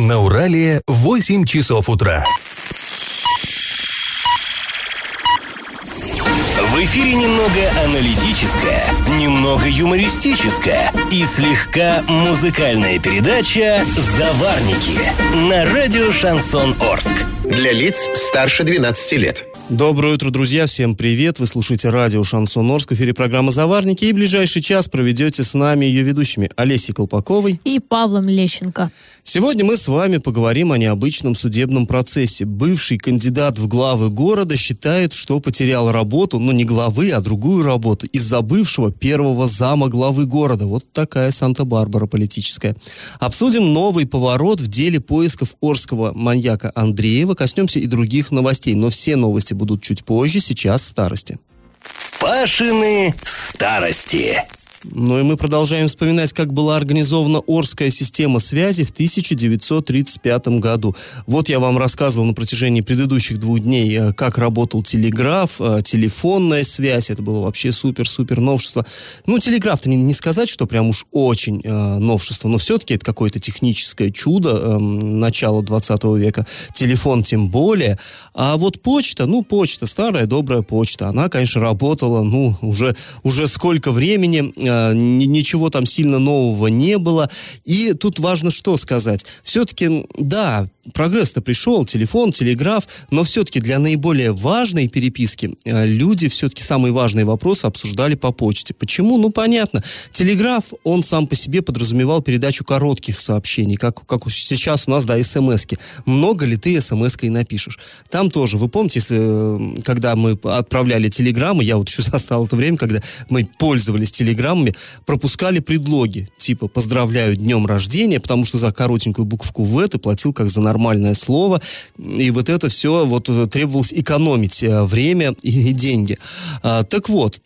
На Урале 8 часов утра. В эфире немного аналитическая, немного юмористическая и слегка музыкальная передача «Заварники» на радио «Шансон Орск». Для лиц старше 12 лет. Доброе утро, друзья. Всем привет. Вы слушаете радио Шансон Орск. В эфире программа «Заварники». И ближайший час проведете с нами ее ведущими Олесей Колпаковой и Павлом Лещенко. Сегодня мы с вами поговорим о необычном судебном процессе. Бывший кандидат в главы города считает, что потерял работу, но не главы, а другую работу, из-за бывшего первого зама главы города. Вот такая Санта-Барбара политическая. Обсудим новый поворот в деле поисков орского маньяка Андреева. Коснемся и других новостей, но все новости будут чуть позже, сейчас старости. Пашины старости. Ну и мы продолжаем вспоминать, как была организована Орская система связи в 1935 году. Вот я вам рассказывал на протяжении предыдущих двух дней, э, как работал телеграф, э, телефонная связь. Это было вообще супер-супер новшество. Ну, телеграф-то не, не сказать, что прям уж очень э, новшество, но все-таки это какое-то техническое чудо э, начала 20 века. Телефон тем более. А вот почта, ну, почта, старая добрая почта, она, конечно, работала, ну, уже, уже сколько времени э, ничего там сильно нового не было. И тут важно что сказать. Все-таки, да, прогресс-то пришел, телефон, телеграф, но все-таки для наиболее важной переписки э, люди все-таки самые важные вопросы обсуждали по почте. Почему? Ну, понятно. Телеграф, он сам по себе подразумевал передачу коротких сообщений, как, как сейчас у нас, да, смс-ки. Много ли ты смс-кой напишешь? Там тоже, вы помните, если, э, когда мы отправляли телеграммы, я вот еще застал это время, когда мы пользовались телеграммами, пропускали предлоги, типа «поздравляю днем рождения», потому что за коротенькую букву «В» ты платил как за нормальное слово, и вот это все вот э, требовалось экономить э, время и деньги. А, так вот,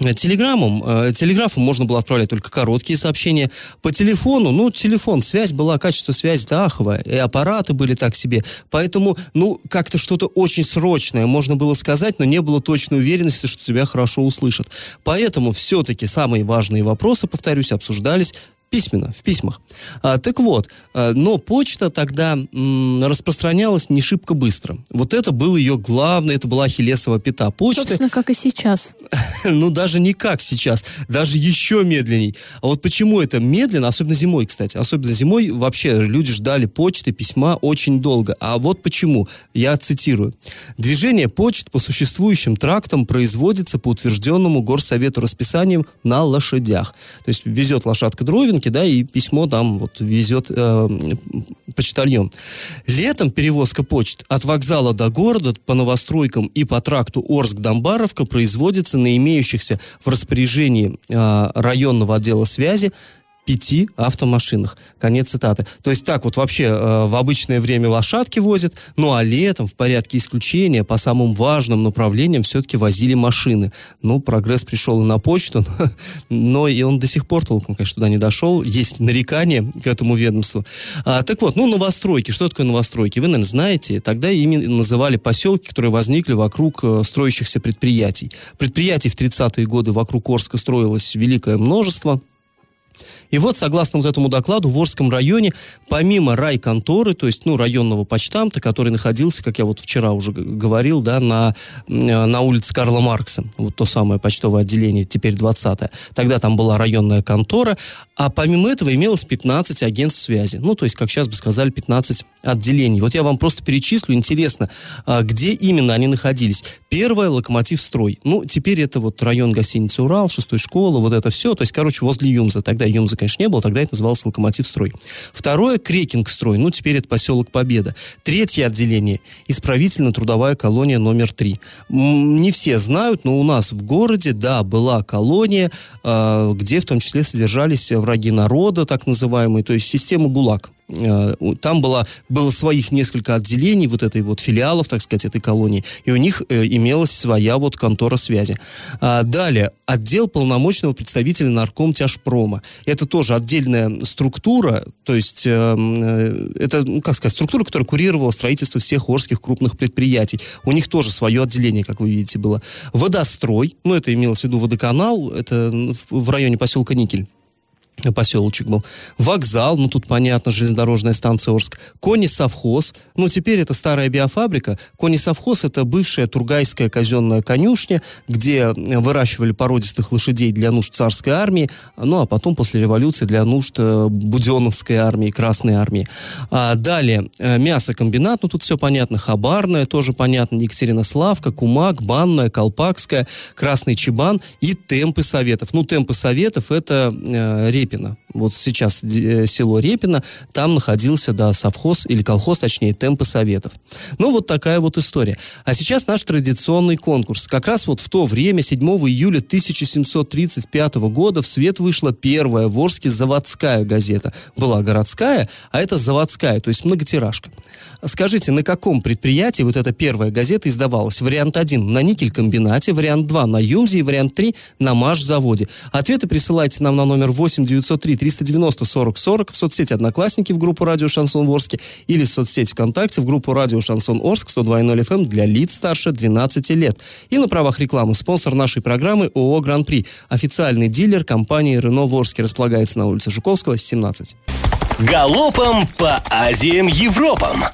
Телеграммом, э, телеграфом можно было отправлять только короткие сообщения. По телефону, ну, телефон, связь была, качество связи аховое, и аппараты были так себе. Поэтому, ну, как-то что-то очень срочное можно было сказать, но не было точной уверенности, что тебя хорошо услышат. Поэтому все-таки самые важные вопросы, повторюсь, обсуждались Письменно, в письмах. А, так вот, а, но почта тогда м, распространялась не шибко быстро. Вот это был ее главное, это была ахиллесова пята. Почта... Собственно, как и сейчас. ну, даже не как сейчас, даже еще медленней. А вот почему это медленно, особенно зимой, кстати, особенно зимой вообще люди ждали почты, письма очень долго. А вот почему, я цитирую. Движение почт по существующим трактам производится по утвержденному горсовету расписанием на лошадях. То есть везет лошадка дровин, машинки, да, и письмо там вот везет э, почтальон. Летом перевозка почт от вокзала до города по новостройкам и по тракту Орск-Домбаровка производится на имеющихся в распоряжении э, районного отдела связи пяти автомашинах. Конец цитаты. То есть так вот вообще э, в обычное время лошадки возят, ну а летом в порядке исключения по самым важным направлениям все-таки возили машины. Ну, прогресс пришел и на почту, но и он до сих пор толком, конечно, туда не дошел. Есть нарекания к этому ведомству. А, так вот, ну, новостройки. Что такое новостройки? Вы, наверное, знаете. Тогда ими называли поселки, которые возникли вокруг э, строящихся предприятий. Предприятий в 30-е годы вокруг Орска строилось великое множество. И вот, согласно вот этому докладу, в Орском районе, помимо райконторы, то есть, ну, районного почтамта, который находился, как я вот вчера уже говорил, да, на, на улице Карла Маркса, вот то самое почтовое отделение, теперь 20-е. Тогда там была районная контора, а помимо этого имелось 15 агентств связи. Ну, то есть, как сейчас бы сказали, 15 отделений. Вот я вам просто перечислю, интересно, а, где именно они находились. Первое, Локомотив Строй. Ну, теперь это вот район гостиницы Урал, шестой школы, вот это все. То есть, короче, возле Юмза. Тогда Юмза, конечно, не было, тогда это назывался Локомотив Строй. Второе, Крекинг Строй. Ну, теперь это поселок Победа. Третье отделение, исправительно-трудовая колония номер три. Не все знают, но у нас в городе, да, была колония, а, где в том числе содержались враги народа, так называемые, то есть система ГУЛАГ. Э, там было, было своих несколько отделений вот этой вот филиалов, так сказать, этой колонии, и у них э, имелась своя вот контора связи. А, далее, отдел полномочного представителя нарком тяжпрома. Это тоже отдельная структура, то есть э, э, это, ну, как сказать, структура, которая курировала строительство всех орских крупных предприятий. У них тоже свое отделение, как вы видите, было. Водострой, ну это имелось в виду водоканал, это в районе поселка Никель. Поселочек был. Вокзал, ну тут понятно, железнодорожная станция Орск. Кони-совхоз, ну теперь это старая биофабрика. Кони-совхоз это бывшая тургайская казенная конюшня, где выращивали породистых лошадей для нужд царской армии, ну а потом после революции для нужд э, Буденовской армии, Красной армии. А далее, э, мясокомбинат, ну тут все понятно, Хабарная, тоже понятно, Екатеринославка, Кумак, Банная, Колпакская, Красный Чебан и темпы советов. Ну темпы советов это э, Репина. Вот сейчас э, село Репино, там находился, да, совхоз или колхоз, точнее, темпы советов. Ну, вот такая вот история. А сейчас наш традиционный конкурс. Как раз вот в то время, 7 июля 1735 года, в свет вышла первая в Орске заводская газета. Была городская, а это заводская, то есть многотиражка. Скажите, на каком предприятии вот эта первая газета издавалась? Вариант 1 на никель-комбинате, вариант 2 на Юмзе и вариант 3 на Маш-заводе. Ответы присылайте нам на номер 8 903 390 40 40 в соцсети Одноклассники в группу Радио Шансон Орске или в соцсети ВКонтакте в группу Радио Шансон Орск 102.0 FM для лиц старше 12 лет. И на правах рекламы спонсор нашей программы ООО Гран-при. Официальный дилер компании Рено в Орске располагается на улице Жуковского, 17. Галопом по Азиям Европам!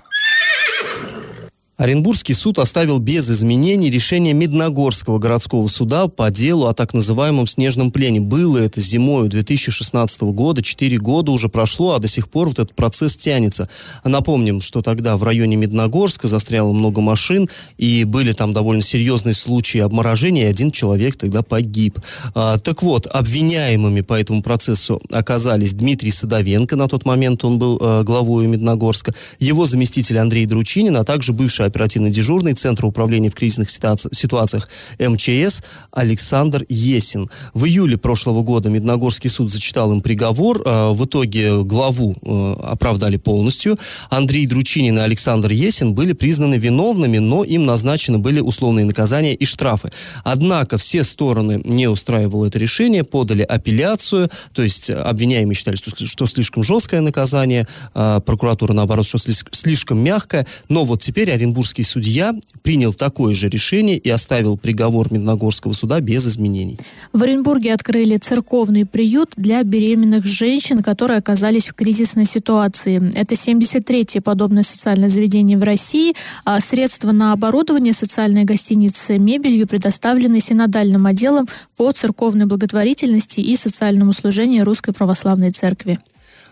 Оренбургский суд оставил без изменений решение Медногорского городского суда по делу о так называемом снежном плене. Было это зимой 2016 года, 4 года уже прошло, а до сих пор вот этот процесс тянется. Напомним, что тогда в районе Медногорска застряло много машин, и были там довольно серьезные случаи обморожения, и один человек тогда погиб. А, так вот, обвиняемыми по этому процессу оказались Дмитрий Садовенко, на тот момент он был а, главой Медногорска, его заместитель Андрей Дручинин, а также бывший оперативно дежурный Центра управления в кризисных ситуациях МЧС Александр Есин. В июле прошлого года Медногорский суд зачитал им приговор. А, в итоге главу э, оправдали полностью. Андрей Дручинин и Александр Есин были признаны виновными, но им назначены были условные наказания и штрафы. Однако все стороны не устраивало это решение, подали апелляцию, то есть обвиняемые считали, что, что слишком жесткое наказание, а прокуратура, наоборот, что слишком мягкое, но вот теперь Оренбург Оренбургский судья принял такое же решение и оставил приговор Медногорского суда без изменений. В Оренбурге открыли церковный приют для беременных женщин, которые оказались в кризисной ситуации. Это 73-е подобное социальное заведение в России. А средства на оборудование социальной гостиницы мебелью предоставлены синодальным отделом по церковной благотворительности и социальному служению Русской Православной Церкви.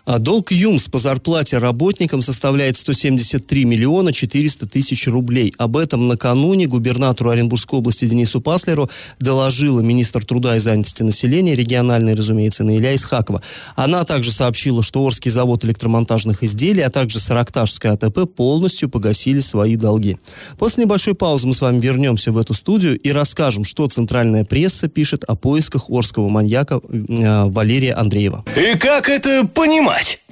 А долг ЮМС по зарплате работникам составляет 173 миллиона 400 тысяч рублей. Об этом накануне губернатору Оренбургской области Денису Паслеру доложила министр труда и занятости населения, региональной, разумеется, Наиля Исхакова. Она также сообщила, что Орский завод электромонтажных изделий, а также Саракташская АТП полностью погасили свои долги. После небольшой паузы мы с вами вернемся в эту студию и расскажем, что центральная пресса пишет о поисках орского маньяка э, Валерия Андреева. И как это понимать? Понимать.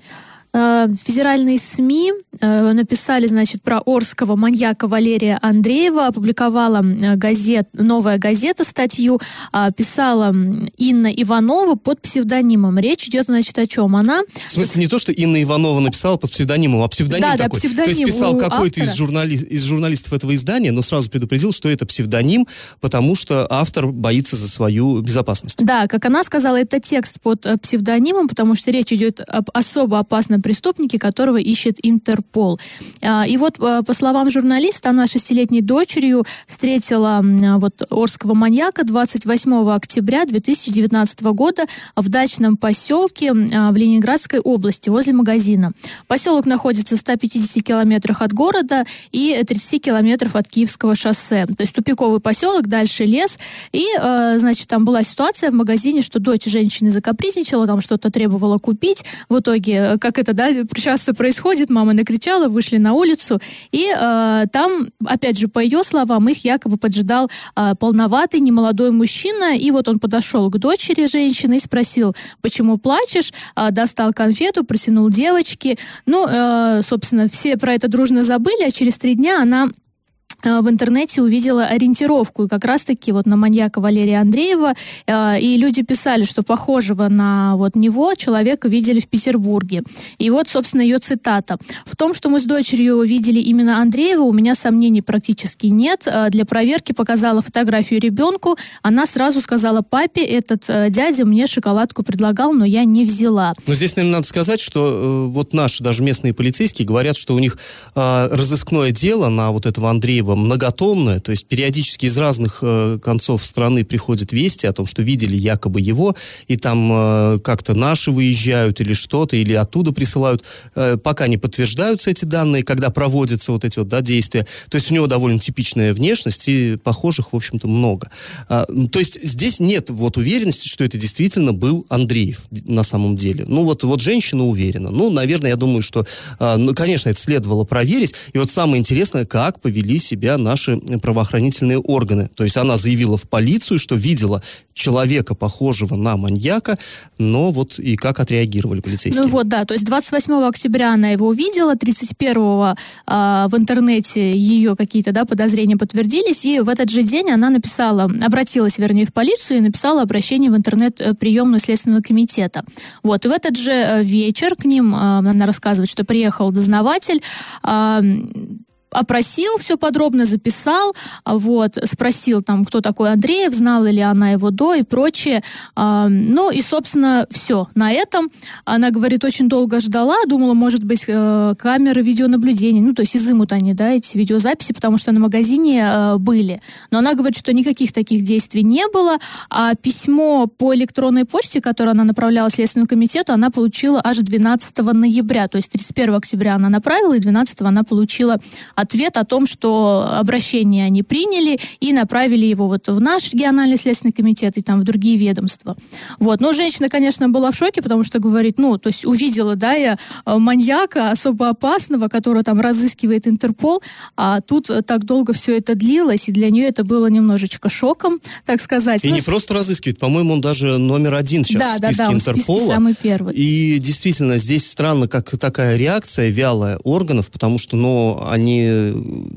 Э, федеральные СМИ э, написали, значит, про Орского маньяка Валерия Андреева, опубликовала э, газет, новая газета статью, а, писала Инна Иванова под псевдонимом. Речь идет, значит, о чем? Она... В смысле, не то, что Инна Иванова написала под псевдонимом, а псевдоним да, такой. Да, псевдоним то есть писал какой-то из, журнали... из журналистов этого издания, но сразу предупредил, что это псевдоним, потому что автор боится за свою безопасность. Да, как она сказала, это текст под псевдонимом, потому что речь идет об особо опасном преступнике, которого ищет Интерпол. А, и вот, а, по словам журналиста, она шестилетней дочерью встретила вот Орского маньяка 28 октября 2019 года в дачном поселке а, в Ленинградской области возле магазина. Поселок находится в 150 километрах от города и 30 километров от Киевского шоссе. То есть тупиковый поселок, дальше лес. И, значит, там была ситуация в магазине, что дочь женщины закапризничала, там что-то требовала купить. В итоге, как это да, часто происходит, мама накричала, вышли на улицу, и э, там, опять же, по ее словам, их якобы поджидал э, полноватый, немолодой мужчина, и вот он подошел к дочери женщины и спросил, почему плачешь, э, достал конфету, протянул девочке, ну, э, собственно, все про это дружно забыли, а через три дня она в интернете увидела ориентировку, и как раз-таки вот на маньяка Валерия Андреева, э, и люди писали, что похожего на вот него человека видели в Петербурге. И вот, собственно, ее цитата. «В том, что мы с дочерью видели именно Андреева, у меня сомнений практически нет. Э, для проверки показала фотографию ребенку, она сразу сказала папе, этот э, дядя мне шоколадку предлагал, но я не взяла». Но здесь, наверное, надо сказать, что э, вот наши даже местные полицейские говорят, что у них э, разыскное дело на вот этого Андреева служба многотомная, то есть периодически из разных э, концов страны приходят вести о том, что видели якобы его, и там э, как-то наши выезжают или что-то, или оттуда присылают. Э, пока не подтверждаются эти данные, когда проводятся вот эти вот да, действия. То есть у него довольно типичная внешность, и похожих, в общем-то, много. А, то есть здесь нет вот уверенности, что это действительно был Андреев на самом деле. Ну вот, вот женщина уверена. Ну, наверное, я думаю, что, а, ну, конечно, это следовало проверить. И вот самое интересное, как повели себя себя наши правоохранительные органы. То есть она заявила в полицию, что видела человека, похожего на маньяка, но вот и как отреагировали полицейские. Ну вот, да, то есть 28 октября она его увидела, 31-го э, а, в интернете ее какие-то, да, подозрения подтвердились, и в этот же день она написала, обратилась, вернее, в полицию и написала обращение в интернет-приемную Следственного комитета. Вот, и в этот же э, вечер к ним, э, она рассказывает, что приехал дознаватель, э, опросил, все подробно записал, а вот, спросил там, кто такой Андреев, знала ли она его до и прочее. А, ну и, собственно, все. На этом она, говорит, очень долго ждала, думала, может быть, э, камеры видеонаблюдения, ну, то есть изымут они, да, эти видеозаписи, потому что на магазине э, были. Но она говорит, что никаких таких действий не было, а письмо по электронной почте, которое она направляла Следственному комитету, она получила аж 12 ноября, то есть 31 октября она направила, и 12 она получила ответ о том, что обращение они приняли и направили его вот в наш региональный следственный комитет и там в другие ведомства. Вот. Но женщина, конечно, была в шоке, потому что говорит, ну, то есть увидела, да, я э, маньяка особо опасного, которого там разыскивает Интерпол, а тут так долго все это длилось, и для нее это было немножечко шоком, так сказать. И ну, не просто разыскивает, по-моему, он даже номер один сейчас да, в списке да, да, Интерпола. В списке самый первый. И действительно, здесь странно, как такая реакция вялая органов, потому что, ну, они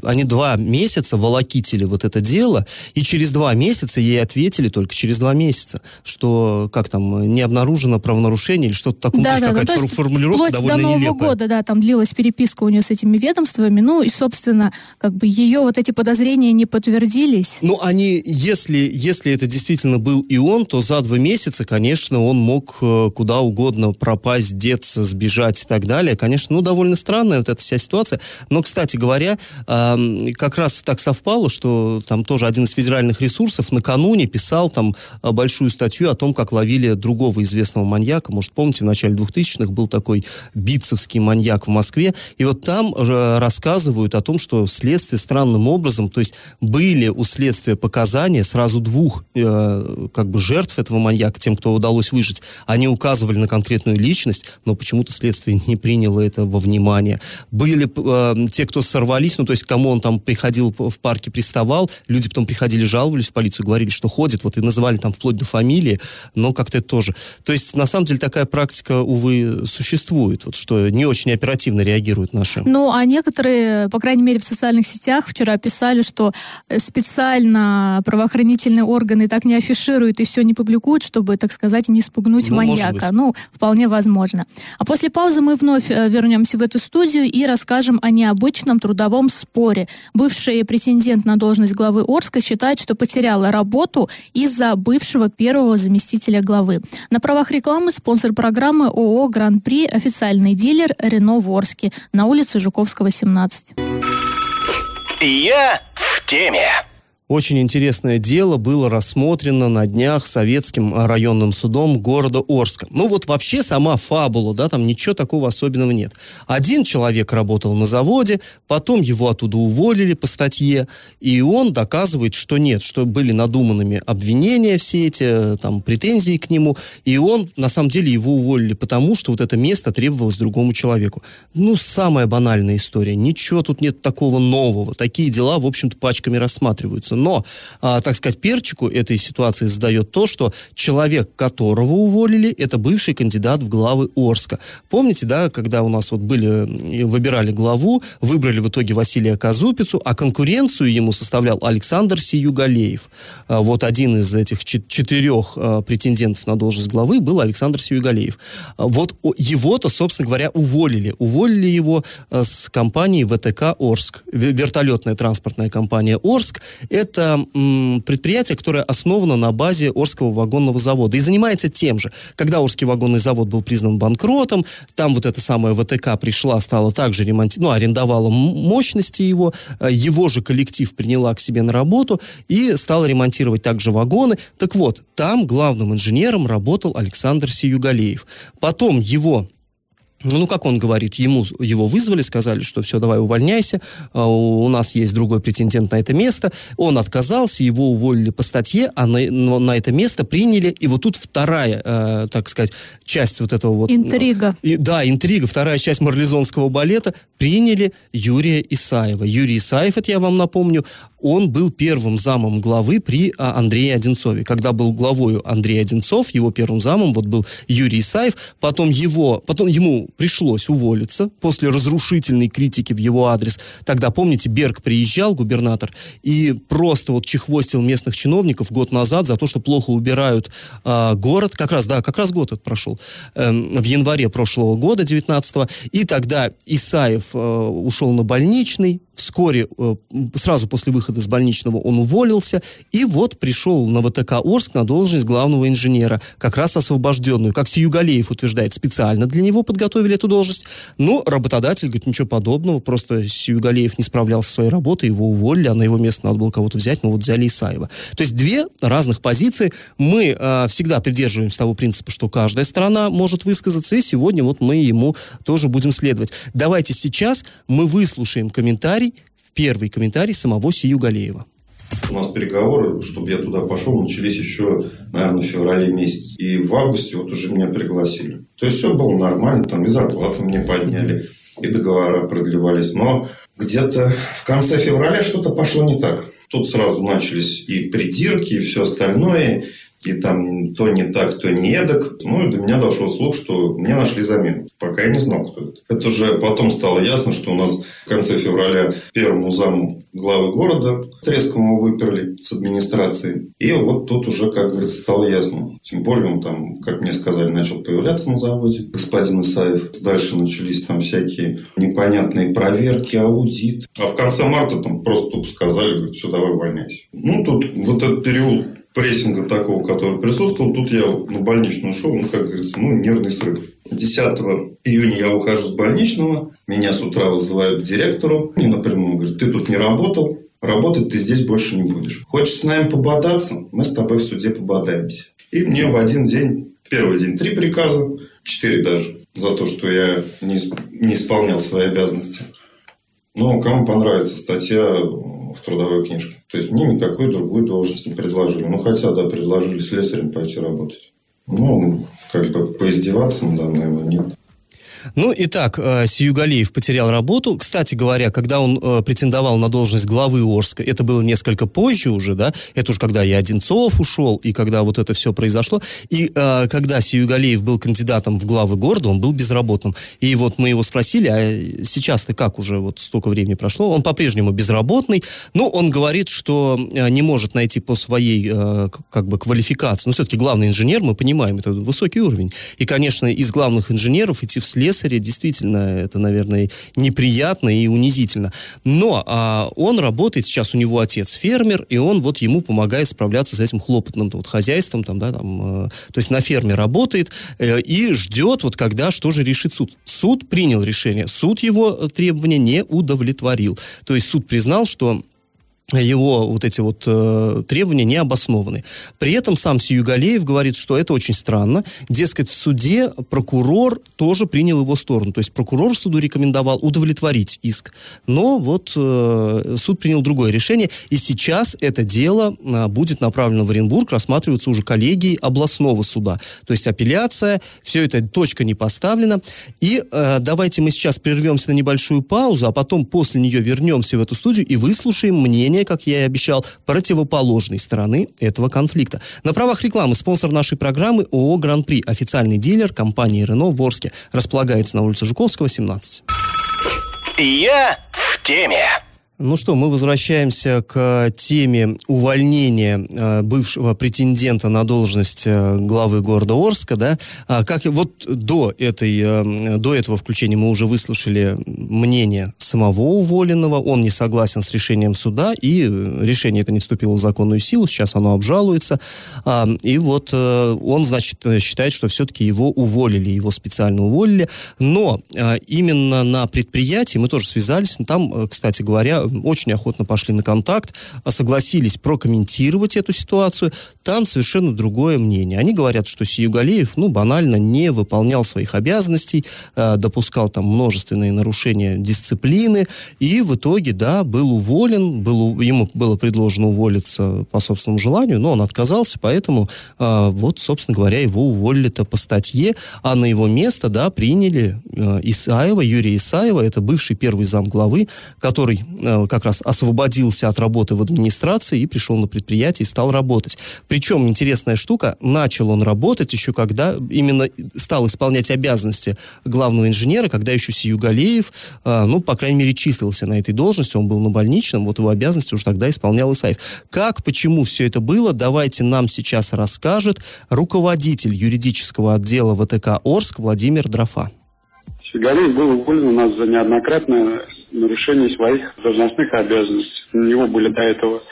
они два месяца волокитили вот это дело, и через два месяца ей ответили только через два месяца, что как там, не обнаружено правонарушение или что-то такое, да, да, какая-то ну, формулировка довольно до Нового нелепая. года, да, там длилась переписка у нее с этими ведомствами, ну и, собственно, как бы ее вот эти подозрения не подтвердились. Ну, они, если, если это действительно был и он, то за два месяца, конечно, он мог э, куда угодно пропасть, деться, сбежать и так далее. Конечно, ну, довольно странная вот эта вся ситуация. Но, кстати говоря, как раз так совпало, что там тоже один из федеральных ресурсов накануне писал там а, большую статью о том, как ловили другого известного маньяка. Может, помните, в начале 2000-х был такой битцевский маньяк в Москве. И вот там рассказывают о том, что следствие странным образом, то есть были у следствия показания сразу двух э, как бы жертв этого маньяка, тем, кто удалось выжить. Они указывали на конкретную личность, но почему-то следствие не приняло это во внимание. Были э, те, кто сорвались ну, то есть, кому он там приходил в парке, приставал, люди потом приходили, жаловались в полицию, говорили, что ходит, вот, и называли там вплоть до фамилии, но как-то это тоже. То есть, на самом деле, такая практика, увы, существует, вот, что не очень оперативно реагируют наши. Ну, а некоторые, по крайней мере, в социальных сетях вчера писали, что э, специально правоохранительные органы так не афишируют и все не публикуют, чтобы, так сказать, не спугнуть ну, маньяка. Ну, вполне возможно. А после паузы мы вновь э, вернемся в эту студию и расскажем о необычном трудовом трудовом споре. Бывший претендент на должность главы Орска считает, что потеряла работу из-за бывшего первого заместителя главы. На правах рекламы спонсор программы ООО «Гран-при» официальный дилер «Рено» в Орске на улице Жуковского, 17. Я в теме. Очень интересное дело было рассмотрено на днях Советским районным судом города Орска. Ну вот вообще сама фабула, да, там ничего такого особенного нет. Один человек работал на заводе, потом его оттуда уволили по статье, и он доказывает, что нет, что были надуманными обвинения все эти, там, претензии к нему, и он, на самом деле, его уволили потому, что вот это место требовалось другому человеку. Ну, самая банальная история. Ничего тут нет такого нового. Такие дела, в общем-то, пачками рассматриваются Но, а, так сказать, перчику этой ситуации сдает то, что человек, которого уволили, это бывший кандидат в главы Орска. Помните, да, когда у нас вот были, выбирали главу, выбрали в итоге Василия Казупицу, а конкуренцию ему составлял Александр Сиюгалеев. А, вот один из этих четырех а, претендентов на должность главы был Александр Сиюгалеев. А, вот его-то, собственно говоря, уволили. Уволили его с компании ВТК Орск, вертолетная транспортная компания Орск. Это м, предприятие, которое основано на базе Орского вагонного завода и занимается тем же. Когда Орский вагонный завод был признан банкротом, там вот эта самая ВТК пришла, стала также ремонтировать, ну, арендовала мощности его, его же коллектив приняла к себе на работу и стала ремонтировать также вагоны. Так вот, там главным инженером работал Александр Сиюгалеев. Потом его ну, как он говорит, ему, его вызвали, сказали, что все, давай увольняйся, а, у нас есть другой претендент на это место. Он отказался, его уволили по статье, а на, на это место приняли, и вот тут вторая, э, так сказать, часть вот этого вот... Интрига. И, да, интрига, вторая часть марлезонского балета, приняли Юрия Исаева. Юрий Исаев, это я вам напомню, он был первым замом главы при а, Андрее Одинцове. Когда был главой Андрей Одинцов, его первым замом вот был Юрий Исаев, потом его, потом ему пришлось уволиться после разрушительной критики в его адрес. Тогда, помните, Берг приезжал, губернатор, и просто вот чехвостил местных чиновников год назад за то, что плохо убирают э, город. Как раз, да, как раз год этот прошел. Э, в январе прошлого года, 19-го. И тогда Исаев э, ушел на больничный, вскоре, э, сразу после выхода с больничного он уволился, и вот пришел на ВТК Орск на должность главного инженера, как раз освобожденную, как Сиюгалеев утверждает, специально для него подготовили эту должность, но работодатель говорит, ничего подобного, просто Сиюгалеев не справлялся со своей работой, его уволили, а на его место надо было кого-то взять, но вот взяли Исаева. То есть две разных позиции. Мы э, всегда придерживаемся того принципа, что каждая сторона может высказаться, и сегодня вот мы ему тоже будем следовать. Давайте сейчас мы выслушаем комментарий первый комментарий самого Сию Галеева. У нас переговоры, чтобы я туда пошел, начались еще, наверное, в феврале месяце. И в августе вот уже меня пригласили. То есть все было нормально, там и зарплату мне подняли, и договора продлевались. Но где-то в конце февраля что-то пошло не так. Тут сразу начались и придирки, и все остальное и там то не так, то не эдак. Ну, и до меня дошел слух, что мне нашли замену. Пока я не знал, кто это. Это уже потом стало ясно, что у нас в конце февраля первому заму главы города Трескому выперли с администрации. И вот тут уже, как говорится, стало ясно. Тем более он там, как мне сказали, начал появляться на заводе, господин Исаев. Дальше начались там всякие непонятные проверки, аудит. А в конце марта там просто тупо сказали, говорят, все, давай увольняйся. Ну, тут вот этот период прессинга такого, который присутствовал, тут я на больничную ушел, ну, как говорится, ну, нервный срыв. 10 июня я ухожу с больничного, меня с утра вызывают к директору, и напрямую говорят, ты тут не работал, работать ты здесь больше не будешь. Хочешь с нами пободаться, мы с тобой в суде пободаемся. И мне в один день, первый день три приказа, четыре даже, за то, что я не, не исполнял свои обязанности. Но кому понравится статья в трудовой книжке. То есть, мне никакой другой должности не предложили. Ну, хотя, да, предложили слесарем пойти работать. Ну, как бы поиздеваться надо мной, но нет. Ну, итак, э, Сиюгалиев потерял работу. Кстати говоря, когда он э, претендовал на должность главы Орска, это было несколько позже уже, да, это уже когда и Одинцов ушел, и когда вот это все произошло. И э, когда Сиюгалиев был кандидатом в главы города, он был безработным. И вот мы его спросили, а сейчас-то как уже вот столько времени прошло? Он по-прежнему безработный, но он говорит, что не может найти по своей как бы квалификации. Но все-таки главный инженер, мы понимаем, это высокий уровень. И, конечно, из главных инженеров идти вслед слесаря, действительно, это, наверное, неприятно и унизительно. Но а, он работает, сейчас у него отец фермер, и он вот ему помогает справляться с этим хлопотным вот, хозяйством, там, да, там, э, то есть на ферме работает э, и ждет, вот когда, что же решит суд. Суд принял решение, суд его требования не удовлетворил. То есть суд признал, что его вот эти вот э, требования не обоснованы. При этом сам Сиюгалеев говорит, что это очень странно. Дескать, в суде прокурор тоже принял его сторону. То есть прокурор суду рекомендовал удовлетворить иск. Но вот э, суд принял другое решение. И сейчас это дело э, будет направлено в Оренбург, рассматриваться уже коллегией областного суда. То есть апелляция, все это точка не поставлена. И э, давайте мы сейчас прервемся на небольшую паузу, а потом после нее вернемся в эту студию и выслушаем мнение мнение, как я и обещал, противоположной стороны этого конфликта. На правах рекламы спонсор нашей программы ООО «Гран-при», официальный дилер компании «Рено» в Орске. Располагается на улице Жуковского, 17. Я в теме. Ну что, мы возвращаемся к теме увольнения э, бывшего претендента на должность э, главы города Орска, да. А как вот до этой э, до этого включения мы уже выслушали мнение самого уволенного, он не согласен с решением суда и решение это не вступило в законную силу, сейчас оно обжалуется, а, и вот он значит считает, что все-таки его уволили, его специально уволили, но именно на предприятии мы тоже связались, там, кстати говоря очень охотно пошли на контакт, а согласились прокомментировать эту ситуацию. Там совершенно другое мнение. Они говорят, что Сиюгалеев, ну, банально не выполнял своих обязанностей, э, допускал там множественные нарушения дисциплины, и в итоге, да, был уволен, был, ему было предложено уволиться по собственному желанию, но он отказался, поэтому э, вот, собственно говоря, его уволили-то по статье, а на его место, да, приняли Исаева, Юрия Исаева, это бывший первый зам главы, который как раз освободился от работы в администрации и пришел на предприятие и стал работать. Причем интересная штука, начал он работать еще когда именно стал исполнять обязанности главного инженера, когда еще Сиюгалеев, э, ну, по крайней мере, числился на этой должности, он был на больничном, вот его обязанности уже тогда исполнял Исаев. Как, почему все это было, давайте нам сейчас расскажет руководитель юридического отдела ВТК Орск Владимир Дрофа. Сигалеев был уволен у нас за неоднократное нарушение своих должностных обязанностей. На него были до этого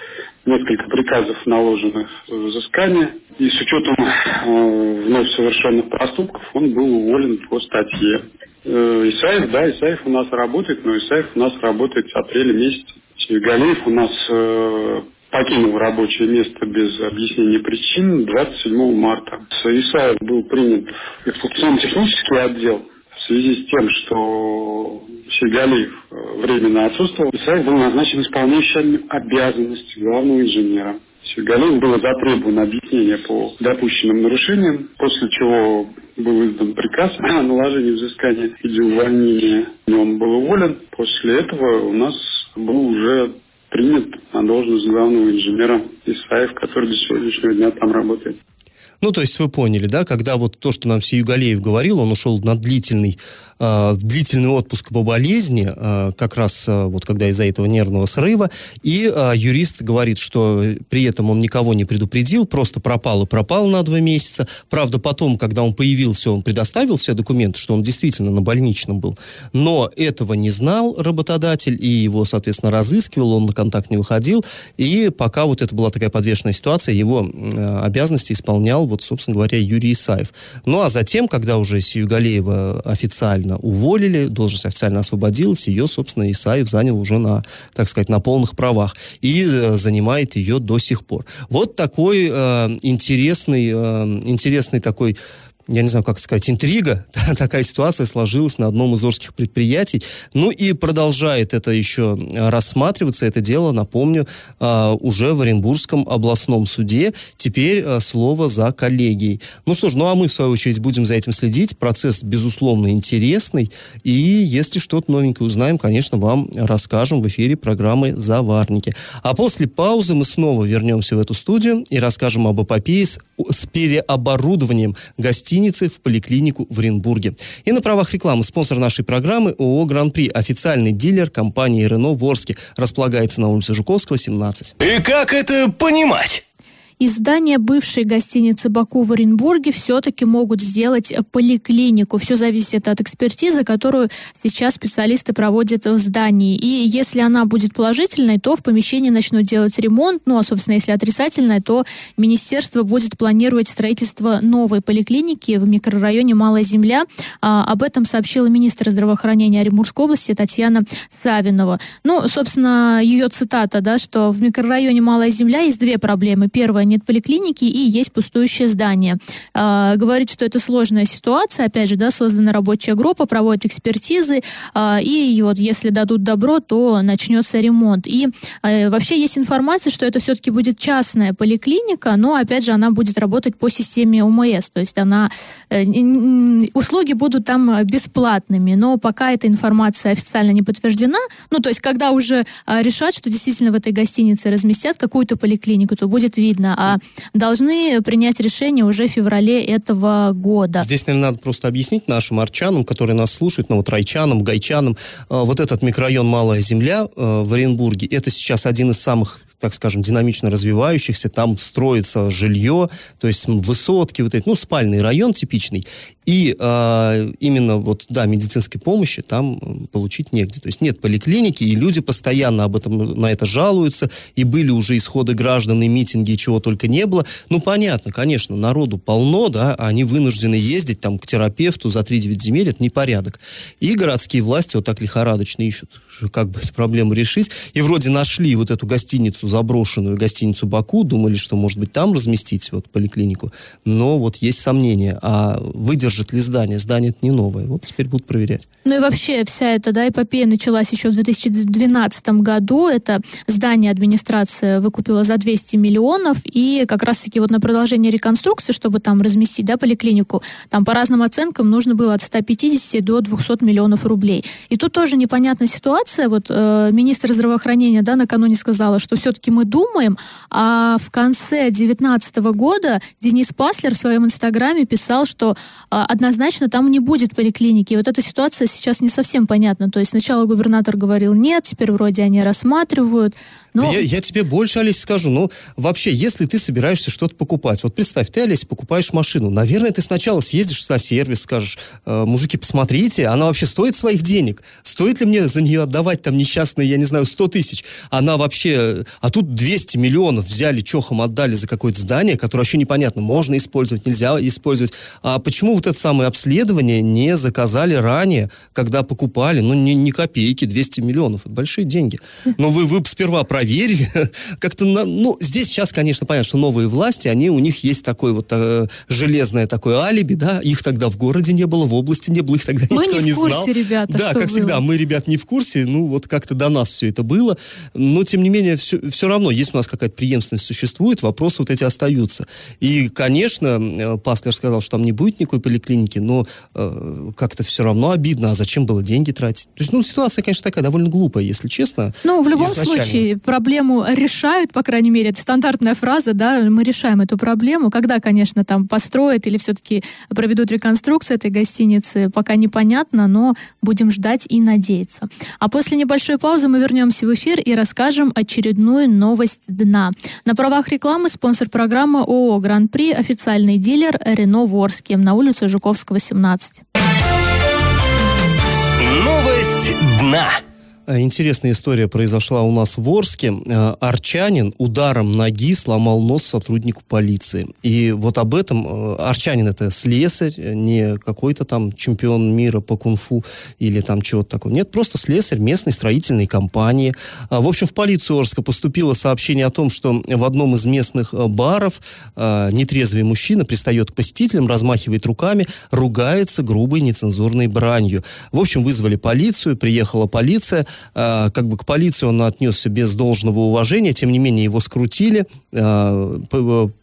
несколько приказов, наложенных взыскания. И с учетом э, вновь совершенных проступков он был уволен по статье. Э, Исаев, да, Исаев у нас работает, но Исаев у нас работает с апреля месяца. Сигалеев у нас э, покинул рабочее место без объяснения причин 27 марта. Исаев был принят в эксплуатационно-технический отдел в связи с тем, что Сигалиев э, временно отсутствовал, Исаев был назначен исполняющим обязанности главного инженера. Сигалиев было затребовано объяснение по допущенным нарушениям, после чего был издан приказ о наложении взыскания в виде увольнения. Он был уволен. После этого у нас был уже принят на должность главного инженера Исаев, который до сегодняшнего дня там работает. Ну, то есть вы поняли, да, когда вот то, что нам Сиюгалеев говорил, он ушел на длительный, э, длительный отпуск по болезни, э, как раз э, вот когда из-за этого нервного срыва, и э, юрист говорит, что при этом он никого не предупредил, просто пропал и пропал на два месяца. Правда, потом, когда он появился, он предоставил все документы, что он действительно на больничном был, но этого не знал работодатель, и его, соответственно, разыскивал, он на контакт не выходил, и пока вот это была такая подвешенная ситуация, его э, обязанности исполнял вот, собственно говоря, Юрий Исаев. Ну, а затем, когда уже Сиюгалеева официально уволили, должность официально освободилась, ее, собственно, Исаев занял уже на, так сказать, на полных правах и э, занимает ее до сих пор. Вот такой э, интересный, э, интересный такой я не знаю, как сказать, интрига, такая ситуация сложилась на одном из орских предприятий. Ну и продолжает это еще рассматриваться, это дело, напомню, а, уже в Оренбургском областном суде. Теперь а, слово за коллегией. Ну что ж, ну а мы, в свою очередь, будем за этим следить. Процесс, безусловно, интересный. И если что-то новенькое узнаем, конечно, вам расскажем в эфире программы «Заварники». А после паузы мы снова вернемся в эту студию и расскажем об эпопее с переоборудованием гостей гостиницы в поликлинику в Оренбурге. И на правах рекламы спонсор нашей программы ООО «Гран-при», официальный дилер компании «Рено» в Орске. Располагается на улице Жуковского, 17. И как это понимать? Из здания бывшей гостиницы «Баку» в Оренбурге все-таки могут сделать поликлинику. Все зависит от экспертизы, которую сейчас специалисты проводят в здании. И если она будет положительной, то в помещении начнут делать ремонт. Ну, а, собственно, если отрицательная, то министерство будет планировать строительство новой поликлиники в микрорайоне Малая Земля. А, об этом сообщила министр здравоохранения Оренбургской области Татьяна Савинова. Ну, собственно, ее цитата, да, что в микрорайоне Малая Земля есть две проблемы. Первая нет поликлиники и есть пустующее здание. А, говорит, что это сложная ситуация, опять же, да, создана рабочая группа, проводит экспертизы, а, и вот если дадут добро, то начнется ремонт. И а, вообще есть информация, что это все-таки будет частная поликлиника, но, опять же, она будет работать по системе УМС, то есть она, э, услуги будут там бесплатными, но пока эта информация официально не подтверждена, ну, то есть когда уже решат, что действительно в этой гостинице разместят какую-то поликлинику, то будет видно, а должны принять решение уже в феврале этого года. Здесь, наверное, надо просто объяснить нашим арчанам, которые нас слушают, ну вот райчанам, гайчанам, э, вот этот микрорайон Малая Земля э, в Оренбурге, это сейчас один из самых так скажем, динамично развивающихся, там строится жилье, то есть высотки, вот эти, ну, спальный район типичный, и э, именно вот, да, медицинской помощи там получить негде. То есть нет поликлиники, и люди постоянно об этом, на это жалуются, и были уже исходы граждан, и митинги, и чего только не было. Ну, понятно, конечно, народу полно, да, они вынуждены ездить там к терапевту за 3-9 земель, это непорядок. И городские власти вот так лихорадочно ищут, как бы эту проблему решить, и вроде нашли вот эту гостиницу, заброшенную гостиницу Баку, думали, что, может быть, там разместить вот поликлинику, но вот есть сомнения, а выдержит ли здание. Здание это не новое. Вот теперь будут проверять. Ну и вообще вся эта да, эпопея началась еще в 2012 году. Это здание администрация выкупила за 200 миллионов. И как раз-таки вот на продолжение реконструкции, чтобы там разместить да, поликлинику, там по разным оценкам нужно было от 150 до 200 миллионов рублей. И тут тоже непонятная ситуация. Вот э, министр здравоохранения да, накануне сказала, что все-таки мы думаем, а в конце 2019 года Денис Паслер в своем инстаграме писал, что э, однозначно там не будет поликлиники. И вот эта ситуация сейчас не совсем понятна. То есть сначала губернатор говорил нет, теперь вроде они рассматривают. Но... Да я, я тебе больше, Олесь, скажу. Ну, вообще, если ты собираешься что-то покупать, вот представь, ты, Олесь, покупаешь машину. Наверное, ты сначала съездишь на сервис, скажешь, э, мужики, посмотрите, она вообще стоит своих денег? Стоит ли мне за нее отдавать там несчастные, я не знаю, 100 тысяч? Она вообще... А тут 200 миллионов взяли, чохом отдали за какое-то здание, которое вообще непонятно, можно использовать, нельзя использовать. А почему вот это самое обследование не заказали ранее, когда покупали? Ну, ни, ни копейки, 200 миллионов. Это большие деньги. Но вы, вы сперва проверили. Как-то, ну, здесь сейчас, конечно, понятно, что новые власти, они, у них есть такое вот э, железное такое алиби, да, их тогда в городе не было, в области не было, их тогда мы никто не, не в курсе, знал. ребята, да, как было. всегда, мы, ребят, не в курсе, ну, вот как-то до нас все это было, но, тем не менее, все, все равно, если у нас какая-то преемственность существует, вопросы вот эти остаются. И, конечно, э, Паслер сказал, что там не будет никакой поликлиники, но э, как-то все равно обидно, а зачем было деньги тратить? То есть, ну, ситуация, конечно, такая довольно глупая, если честно. Ну, в любом изначально. случае, проблему решают, по крайней мере, это стандартная фраза, да, мы решаем эту проблему. Когда, конечно, там построят или все-таки проведут реконструкцию этой гостиницы, пока непонятно, но будем ждать и надеяться. А после небольшой паузы мы вернемся в эфир и расскажем очередную новость дна. На правах рекламы спонсор программы ООО «Гран-при» официальный дилер Рено Ворске на улице Жуковского, 17. Новость дна. Э, интересная история произошла у нас в Орске. Э, арчанин ударом ноги сломал нос сотруднику полиции. И вот об этом... Э, арчанин это слесарь, не какой-то там чемпион мира по кунг-фу или там чего-то такого. Нет, просто слесарь местной строительной компании. В общем, в полицию Орска поступило сообщение о том, что в одном из местных баров нетрезвый мужчина пристает к посетителям, размахивает руками, ругается грубой нецензурной бранью. В общем, вызвали полицию, приехала полиция, э, как бы к полиции он отнесся без должного уважения, тем не менее его скрутили, э,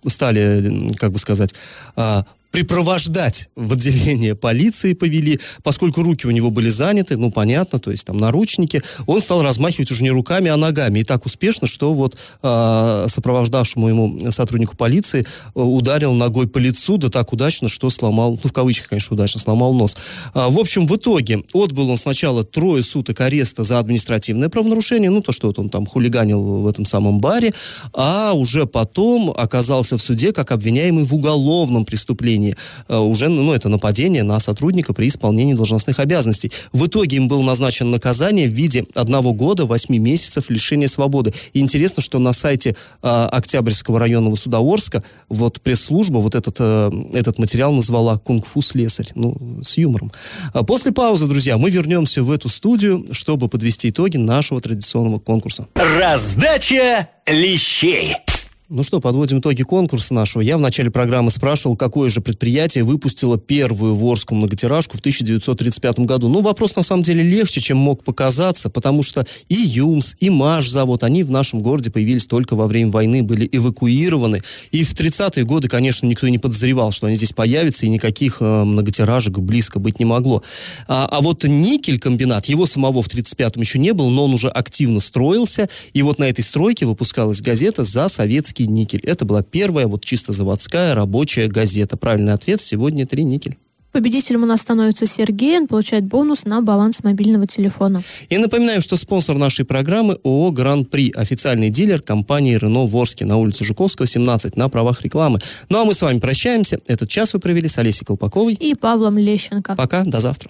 стали, как бы сказать, э, припровождать в отделение полиции повели, поскольку руки у него были заняты, ну, понятно, то есть там наручники, он стал размахивать уже не руками, а ногами. И так успешно, что вот э, сопровождавшему ему сотруднику полиции э, ударил ногой по лицу, да так удачно, что сломал, ну, в кавычках, конечно, удачно, сломал нос. А, в общем, в итоге отбыл он сначала трое суток ареста за административное правонарушение, ну, то, что вот он там хулиганил в этом самом баре, а уже потом оказался в суде как обвиняемый в уголовном преступлении преступлении, э, уже, ну, это нападение на сотрудника при исполнении должностных обязанностей. В итоге им было назначено наказание в виде одного года, восьми месяцев лишения свободы. И интересно, что на сайте э, Октябрьского районного суда Орска вот пресс-служба вот этот, э, этот материал назвала «Кунг-фу слесарь». Ну, с юмором. А после паузы, друзья, мы вернемся в эту студию, чтобы подвести итоги нашего традиционного конкурса. Раздача лещей. Ну что, подводим итоги конкурса нашего. Я в начале программы спрашивал, какое же предприятие выпустило первую ворскую многотиражку в 1935 году. Ну, вопрос на самом деле легче, чем мог показаться, потому что и ЮМС, и МАШ завод, они в нашем городе появились только во время войны, были эвакуированы. И в 30-е годы, конечно, никто не подозревал, что они здесь появятся, и никаких э, многотиражек близко быть не могло. А, а вот никель-комбинат, его самого в 35-м еще не было, но он уже активно строился, и вот на этой стройке выпускалась газета «За советский никель». Это была первая вот чисто заводская рабочая газета. Правильный ответ сегодня три никель. Победителем у нас становится Сергей, он получает бонус на баланс мобильного телефона. И напоминаем, что спонсор нашей программы ООО «Гран-при», официальный дилер компании «Рено Ворске» на улице Жуковского, 17, на правах рекламы. Ну а мы с вами прощаемся. Этот час вы провели с Олесей Колпаковой. И Павлом Лещенко. Пока, до завтра.